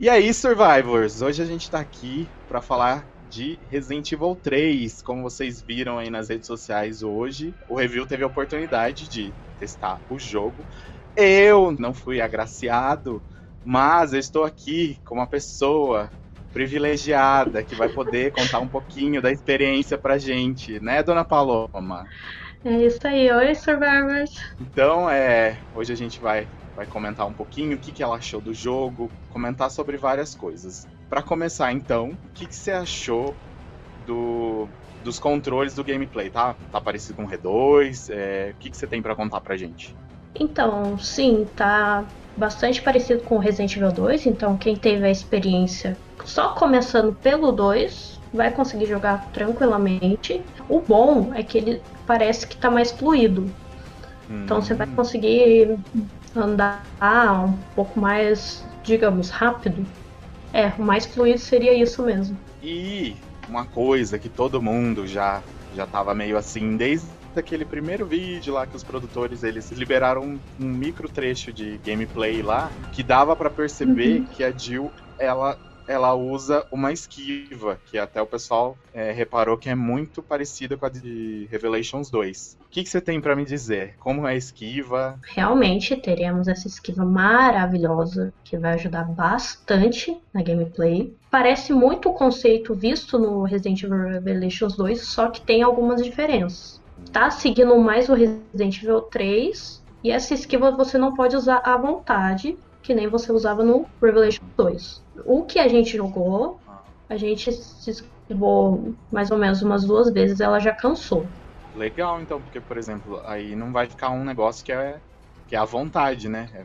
E aí, Survivors? Hoje a gente tá aqui para falar de Resident Evil 3. Como vocês viram aí nas redes sociais hoje, o review teve a oportunidade de testar o jogo. Eu não fui agraciado, mas eu estou aqui com uma pessoa privilegiada que vai poder contar um pouquinho da experiência pra gente, né, dona Paloma? É isso aí, oi Survivors. Então, é, hoje a gente vai vai comentar um pouquinho o que, que ela achou do jogo, comentar sobre várias coisas. Para começar, então, o que, que você achou do, dos controles do gameplay? Tá, tá parecido com o R2? É, o que, que você tem para contar pra gente? Então, sim, tá bastante parecido com o Resident Evil 2. Então, quem teve a experiência só começando pelo 2 vai conseguir jogar tranquilamente. O bom é que ele parece que tá mais fluido. Então, você vai hum. conseguir andar um pouco mais, digamos, rápido. É, o mais fluido seria isso mesmo. E uma coisa que todo mundo já já tava meio assim desde aquele primeiro vídeo lá que os produtores eles liberaram um, um micro trecho de gameplay lá que dava para perceber uhum. que a Jill ela ela usa uma esquiva, que até o pessoal é, reparou que é muito parecida com a de Revelations 2. O que, que você tem para me dizer? Como é a esquiva? Realmente teremos essa esquiva maravilhosa que vai ajudar bastante na gameplay. Parece muito o conceito visto no Resident Evil Revelations 2, só que tem algumas diferenças. Tá seguindo mais o Resident Evil 3 e essa esquiva você não pode usar à vontade, que nem você usava no Revelation 2. O que a gente jogou, a gente se esquivou mais ou menos umas duas vezes, ela já cansou. Legal, então, porque, por exemplo, aí não vai ficar um negócio que é, que é à vontade, né? É, é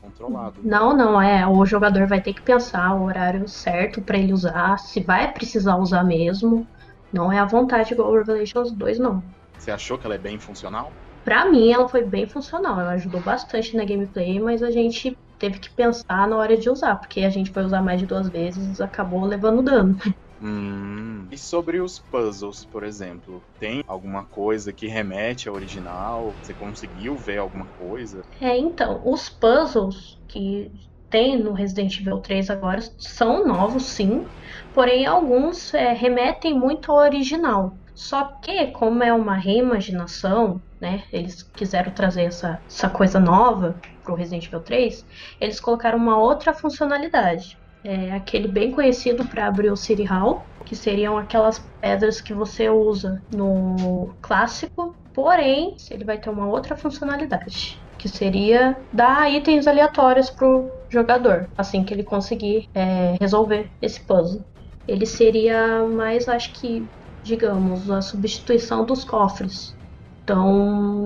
controlado. Não, não, é. O jogador vai ter que pensar o horário certo para ele usar, se vai precisar usar mesmo. Não é à vontade igual o Revelations 2, não. Você achou que ela é bem funcional? Pra mim, ela foi bem funcional. Ela ajudou bastante na gameplay, mas a gente teve que pensar na hora de usar, porque a gente foi usar mais de duas vezes acabou levando dano. Hum. E sobre os puzzles, por exemplo, tem alguma coisa que remete ao original? Você conseguiu ver alguma coisa? É, então, os puzzles que tem no Resident Evil 3 agora são novos, sim, porém alguns é, remetem muito ao original. Só que, como é uma reimaginação, né? Eles quiseram trazer essa, essa coisa nova pro Resident Evil 3, eles colocaram uma outra funcionalidade. É aquele bem conhecido para abrir o City Hall, que seriam aquelas pedras que você usa no clássico, porém, ele vai ter uma outra funcionalidade, que seria dar itens aleatórios pro jogador, assim que ele conseguir é, resolver esse puzzle. Ele seria mais, acho que digamos, a substituição dos cofres. Então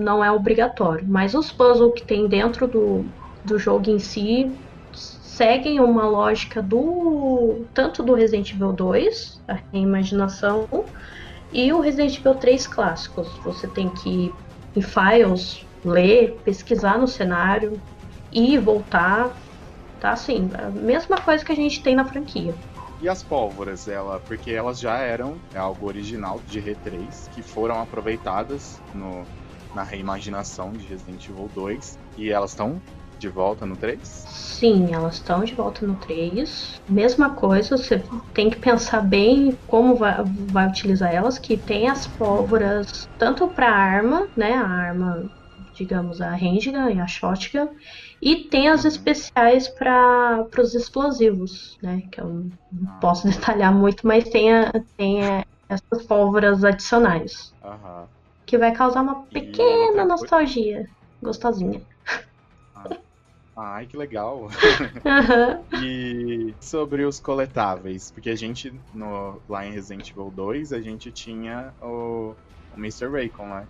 não é obrigatório. Mas os puzzles que tem dentro do, do jogo em si seguem uma lógica do tanto do Resident Evil 2, a reimaginação, e o Resident Evil 3 clássicos. Você tem que ir em files, ler, pesquisar no cenário e voltar. Tá assim, a mesma coisa que a gente tem na franquia. E as pólvoras, ela, porque elas já eram é algo original de R3, que foram aproveitadas no, na reimaginação de Resident Evil 2. E elas estão de volta no 3? Sim, elas estão de volta no 3. Mesma coisa, você tem que pensar bem como vai, vai utilizar elas, que tem as pólvoras tanto para arma, né, a arma, digamos, a handgun e a shotgun, e tem as especiais para os explosivos, né? Que eu não posso detalhar muito, mas tem, a, tem a, essas pólvoras adicionais. Uhum. Que vai causar uma pequena nostalgia. Gostosinha. Ah. Ai, que legal. Uhum. e sobre os coletáveis, porque a gente, no, lá em Resident Evil 2, a gente tinha o, o Mr. Raycon, né?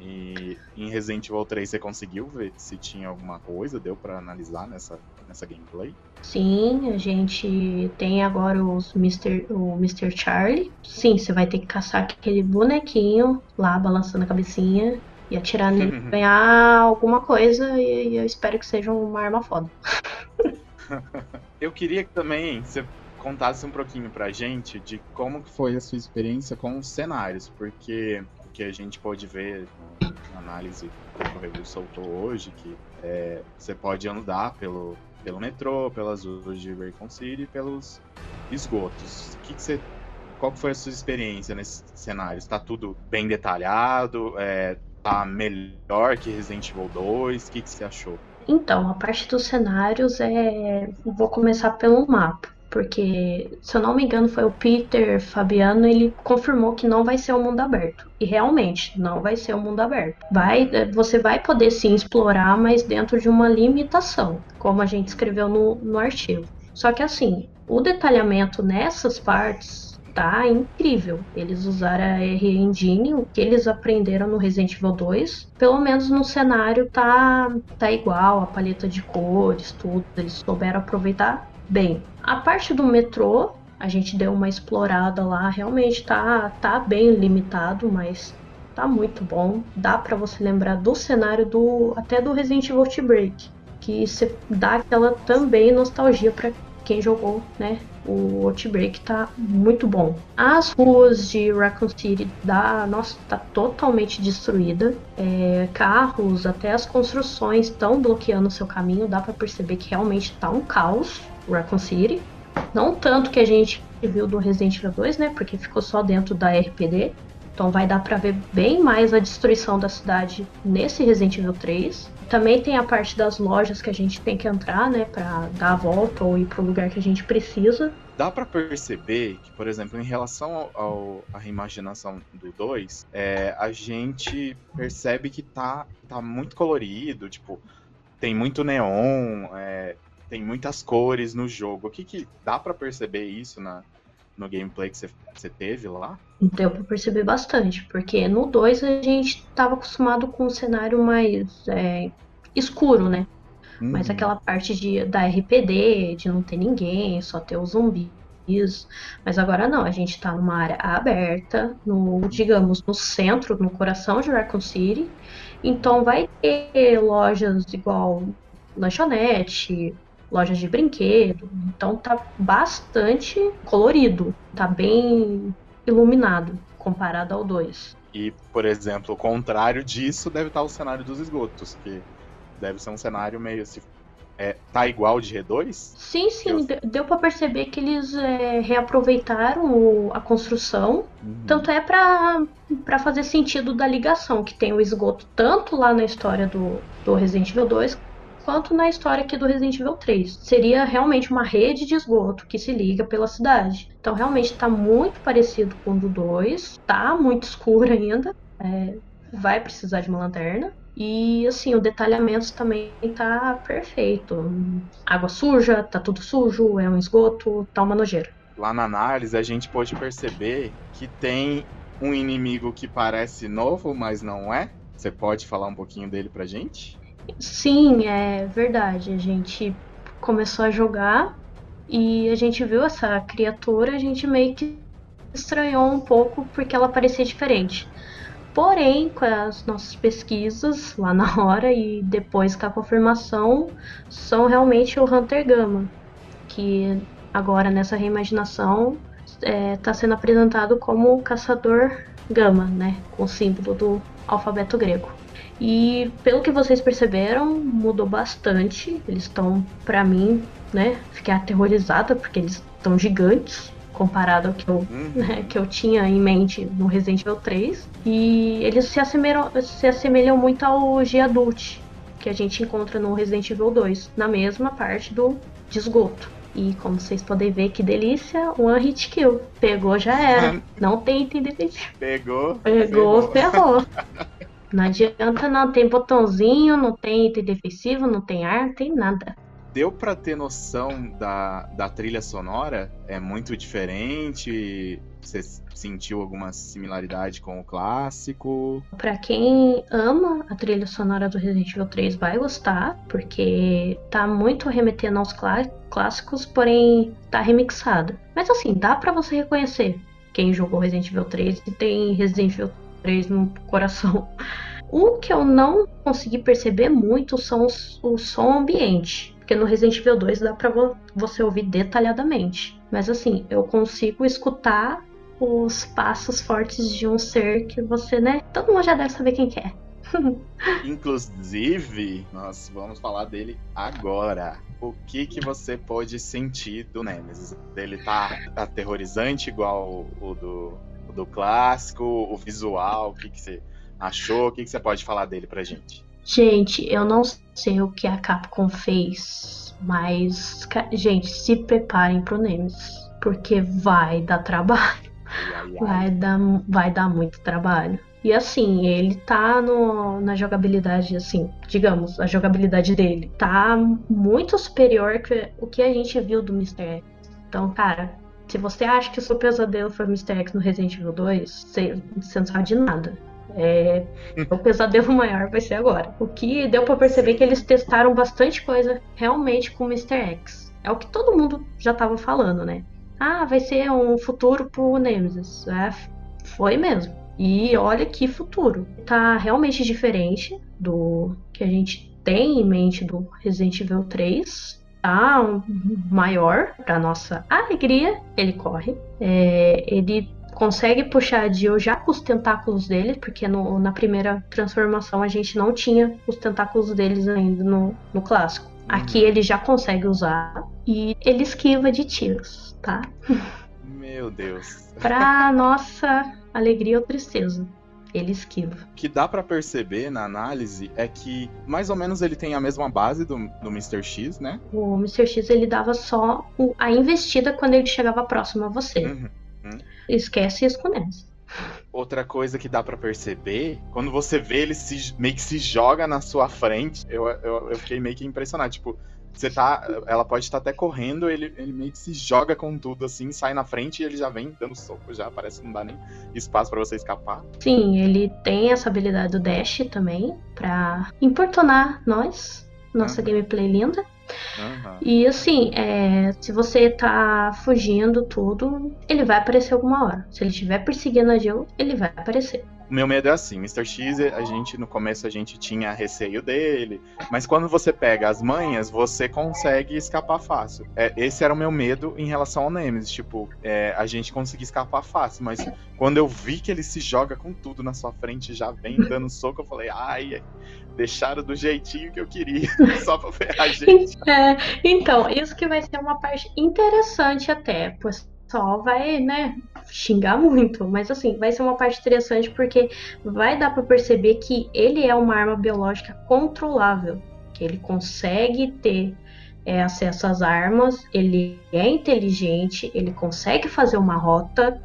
E em Resident Evil 3 você conseguiu ver se tinha alguma coisa, deu para analisar nessa, nessa gameplay? Sim, a gente tem agora os Mr. o Mr. Charlie. Sim, você vai ter que caçar aquele bonequinho lá balançando a cabecinha e atirar nele pra ganhar alguma coisa e, eu espero que seja uma arma foda. eu queria que também você contasse um pouquinho pra gente de como foi a sua experiência com os cenários, porque que a gente pode ver na análise que o review soltou hoje, que é, você pode andar pelo, pelo metrô, pelas ruas de Raycon City e pelos esgotos. Que, que você qual foi a sua experiência nesse cenário? Está tudo bem detalhado? É, tá melhor que Resident Evil 2? O que, que você achou? Então, a parte dos cenários é. Vou começar pelo mapa. Porque, se eu não me engano, foi o Peter Fabiano, ele confirmou que não vai ser um mundo aberto. E realmente, não vai ser um mundo aberto. Vai, você vai poder sim explorar, mas dentro de uma limitação, como a gente escreveu no, no artigo. Só que assim, o detalhamento nessas partes tá incrível. Eles usaram a R Engine, o que eles aprenderam no Resident Evil 2. Pelo menos no cenário tá, tá igual, a paleta de cores, tudo. Eles souberam aproveitar bem. A parte do metrô, a gente deu uma explorada lá, realmente tá, tá bem limitado, mas tá muito bom. Dá para você lembrar do cenário do até do Resident Evil Outbreak, que você dá aquela também nostalgia para quem jogou, né, o Outbreak tá muito bom. As ruas de Raccoon City da nossa tá totalmente destruída. É, carros, até as construções estão bloqueando o seu caminho. Dá para perceber que realmente tá um caos Raccoon City. Não tanto que a gente viu do Resident Evil 2, né? Porque ficou só dentro da RPD. Então vai dar para ver bem mais a destruição da cidade nesse Resident Evil 3. Também tem a parte das lojas que a gente tem que entrar, né, para dar a volta ou ir pro lugar que a gente precisa. Dá para perceber que, por exemplo, em relação ao, à reimaginação do 2, é, a gente percebe que tá, tá muito colorido, tipo, tem muito neon, é, tem muitas cores no jogo. O que, que dá para perceber isso na, no gameplay que você teve lá? Deu pra perceber bastante, porque no 2 a gente tava acostumado com um cenário mais é, escuro, né? Uhum. Mas aquela parte de, da RPD, de não ter ninguém, só ter os zumbis. Mas agora não, a gente tá numa área aberta, no, digamos, no centro, no coração de Raccoon City. Então vai ter lojas igual lanchonete, lojas de brinquedo. Então tá bastante colorido, tá bem iluminado comparado ao 2. E, por exemplo, o contrário disso deve estar o cenário dos esgotos, que deve ser um cenário meio assim. É, tá igual de G2? Sim, sim, Eu... deu para perceber que eles é, reaproveitaram o, a construção. Uhum. Tanto é para fazer sentido da ligação, que tem o esgoto tanto lá na história do, do Resident Evil 2 quanto na história aqui do Resident Evil 3. Seria realmente uma rede de esgoto que se liga pela cidade. Então realmente está muito parecido com o do 2, tá muito escuro ainda, é, vai precisar de uma lanterna. E assim, o detalhamento também tá perfeito. Água suja, tá tudo sujo, é um esgoto, tá uma nojeira. Lá na análise a gente pode perceber que tem um inimigo que parece novo, mas não é. Você pode falar um pouquinho dele pra gente? Sim, é verdade. A gente começou a jogar e a gente viu essa criatura, a gente meio que estranhou um pouco porque ela parecia diferente. Porém, com as nossas pesquisas lá na hora e depois com a confirmação, são realmente o Hunter Gama, que agora nessa reimaginação está é, tá sendo apresentado como o Caçador Gama, né, com o símbolo do alfabeto grego. E pelo que vocês perceberam, mudou bastante. Eles estão, para mim, né? Fiquei aterrorizada porque eles estão gigantes comparado ao que eu, uhum. né, que eu tinha em mente no Resident Evil 3. E eles se assemelham, se assemelham muito ao G-Adult que a gente encontra no Resident Evil 2, na mesma parte do de esgoto. E como vocês podem ver, que delícia, one hit kill. Pegou, já era. Não tem entender. Pegou. Pegou, ferrou. Não adianta, não tem botãozinho, não tem item defensivo, não tem ar, não tem nada. Deu para ter noção da, da trilha sonora? É muito diferente? Você sentiu alguma similaridade com o clássico? Para quem ama a trilha sonora do Resident Evil 3 vai gostar, porque tá muito remetendo aos clássicos, porém tá remixada. Mas assim, dá para você reconhecer quem jogou Resident Evil 3 e tem Resident Evil 3 no coração. O que eu não consegui perceber muito são os, o som ambiente. Porque no Resident Evil 2 dá pra você ouvir detalhadamente. Mas assim, eu consigo escutar os passos fortes de um ser que você, né? Todo mundo já deve saber quem que é. Inclusive, nós vamos falar dele agora. o que que você pode sentir do Nemesis? Ele tá aterrorizante igual o do, do clássico, o visual, o que que você achou? O que que você pode falar dele pra gente? Gente, eu não sei o que a Capcom fez, mas, gente, se preparem pro Nemesis, porque vai dar trabalho. Ai, ai, ai. Vai dar, vai dar muito trabalho. E assim, ele tá no, na jogabilidade, assim, digamos, a jogabilidade dele tá muito superior que o que a gente viu do Mr. X. Então, cara, se você acha que o seu pesadelo foi o Mr. X no Resident Evil 2, você, você não sabe de nada. É, o pesadelo maior vai ser agora. O que deu pra perceber que eles testaram bastante coisa realmente com o Mr. X. É o que todo mundo já tava falando, né? Ah, vai ser um futuro pro Nemesis. É, foi mesmo. E olha que futuro. Tá realmente diferente do que a gente tem em mente do Resident Evil 3. Tá um- maior, pra nossa alegria, ele corre. É, ele consegue puxar a Jill já com os tentáculos dele, porque no- na primeira transformação a gente não tinha os tentáculos deles ainda no, no clássico. Aqui ele já consegue usar e ele esquiva de tiros, tá? Meu Deus. Pra nossa alegria ou tristeza, ele esquiva. O que dá pra perceber na análise é que mais ou menos ele tem a mesma base do, do Mr. X, né? O Mr. X ele dava só o- a investida quando ele chegava próximo a você. Uhum. Esquece isso com o Nemesis. Outra coisa que dá pra perceber, quando você vê ele se, meio que se joga na sua frente, eu, eu, eu fiquei meio que impressionado. Tipo, você tá. Ela pode estar até correndo, ele, ele meio que se joga com tudo, assim, sai na frente e ele já vem dando soco, já parece que não dá nem espaço pra você escapar. Sim, ele tem essa habilidade do Dash também pra importunar nós, nossa Uhum. gameplay linda. Aham. E assim, é, se você tá fugindo tudo, ele vai aparecer alguma hora. Se ele estiver perseguindo a Jill, ele vai aparecer. O meu medo é assim, Mr. X, a gente, no começo a gente tinha receio dele, mas quando você pega as manhas, você consegue escapar fácil. É, esse era o meu medo em relação ao Nemesis, tipo, é, a gente conseguir escapar fácil, mas quando eu vi que ele se joga com tudo na sua frente, já vem dando soco, eu falei, ai, deixaram do jeitinho que eu queria, só pra ferrar a gente. É, então, isso que vai ser uma parte interessante até. O pessoal vai, né, xingar muito, mas assim, vai ser uma parte interessante porque vai dar pra perceber que ele é uma arma biológica controlável, que ele consegue ter é, acesso às armas, ele é inteligente, ele consegue fazer uma rota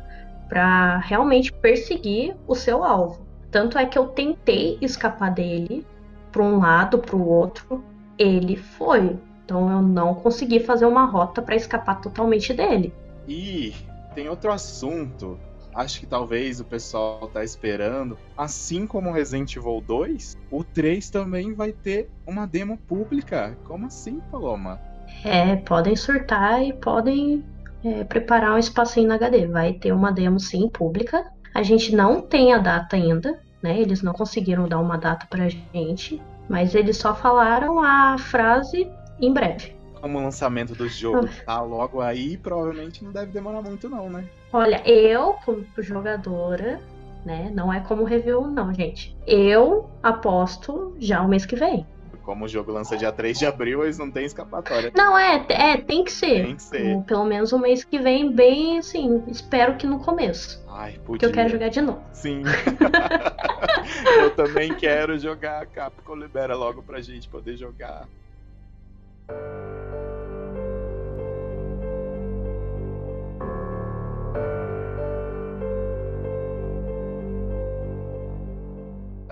pra realmente perseguir o seu alvo. Tanto é que eu tentei escapar dele para um lado, para o outro, ele foi. Então eu não consegui fazer uma rota para escapar totalmente dele. E tem outro assunto, acho que talvez o pessoal tá esperando. Assim como o Resident Evil 2, o 3 também vai ter uma demo pública. Como assim, Paloma? É, podem surtar e podem é, preparar um espacinho na HD. Vai ter uma demo sim pública. A gente não tem a data ainda, né? Eles não conseguiram dar uma data pra gente, mas eles só falaram a frase em breve. Como o lançamento do jogo tá logo aí, provavelmente não deve demorar muito, não, né? Olha, eu, como jogadora, né? Não é como review, não, gente. Eu aposto já o mês que vem. Como o jogo lança dia 3 de abril, eles não têm escapatória. Não, é, é, tem que ser. Tem que ser. Pelo menos o mês que vem, bem assim, espero que no começo. Ai, Porque podia. eu quero jogar de novo. Sim. eu também quero jogar. Capcom libera logo pra gente poder jogar.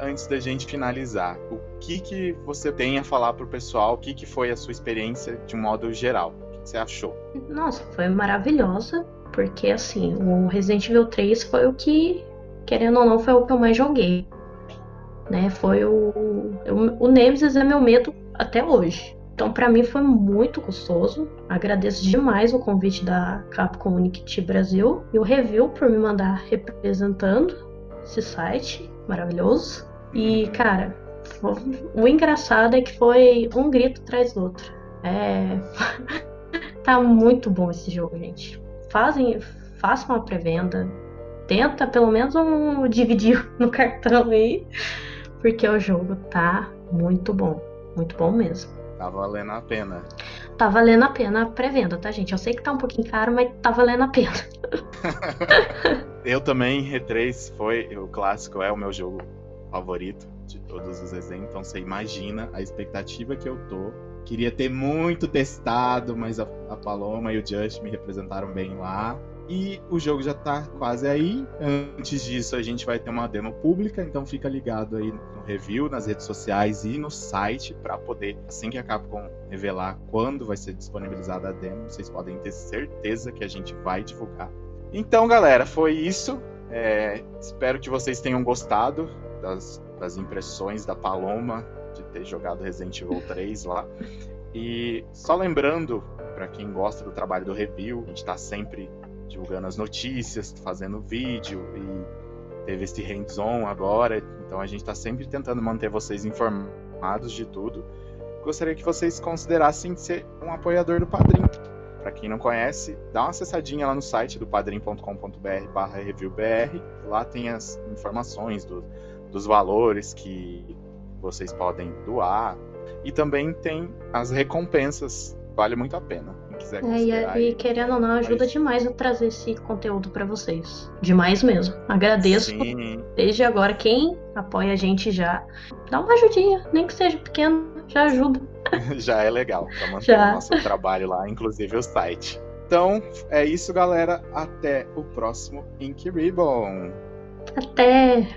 Antes da gente finalizar, o que que você tem a falar pro pessoal? O que que foi a sua experiência de um modo geral? O que você achou? Nossa, foi maravilhosa. Porque assim, o Resident Evil 3 foi o que, querendo ou não, foi o que eu mais joguei. Né? Foi o. eu- O Nemesis é meu medo até hoje. Então, pra mim foi muito gostoso. Agradeço demais o convite da Capcom Unity Brasil e o review por me mandar representando esse site maravilhoso. E, cara, o engraçado é que foi um grito atrás do outro. É. tá muito bom esse jogo, gente. Fazem, façam uma pré-venda. Tenta pelo menos um dividir no cartão aí. Porque o jogo tá muito bom. Muito bom mesmo. Tá valendo a pena. tá valendo a pena a pré-venda, tá, gente? Eu sei que tá um pouquinho caro, mas tá valendo a pena. eu também, E3 foi o clássico, é o meu jogo favorito de todos os exemplos. Então você imagina a expectativa que eu tô. Queria ter muito testado, mas a, a Paloma e o Just me representaram bem lá. E o jogo já tá quase aí. Antes disso, a gente vai ter uma demo pública, então fica ligado aí no review, nas redes sociais e no site para poder, assim que a Capcom revelar quando vai ser disponibilizada a demo, vocês podem ter certeza que a gente vai divulgar. Então, galera, foi isso. É, espero que vocês tenham gostado das, das impressões da Paloma de ter jogado Resident Evil 3 lá. E só lembrando, para quem gosta do trabalho do review, a gente está sempre divulgando as notícias, fazendo vídeo e teve esse hands-on agora, então a gente está sempre tentando manter vocês informados de tudo. Gostaria que vocês considerassem ser um apoiador do Padrim. Para quem não conhece, dá uma acessadinha lá no site do padrim.com.br/reviewbr. Lá tem as informações do, dos valores que vocês podem doar e também tem as recompensas. Vale muito a pena quiser é, e, e, querendo ou não, ajuda Mas... demais a trazer esse conteúdo para vocês. Demais mesmo. Agradeço. Sim. Desde agora, quem apoia a gente já, dá uma ajudinha, nem que seja pequeno, já ajuda. já é legal, pra manter o nosso trabalho lá, inclusive o site. Então, é isso, galera. Até o próximo Ink Ribbon. Até!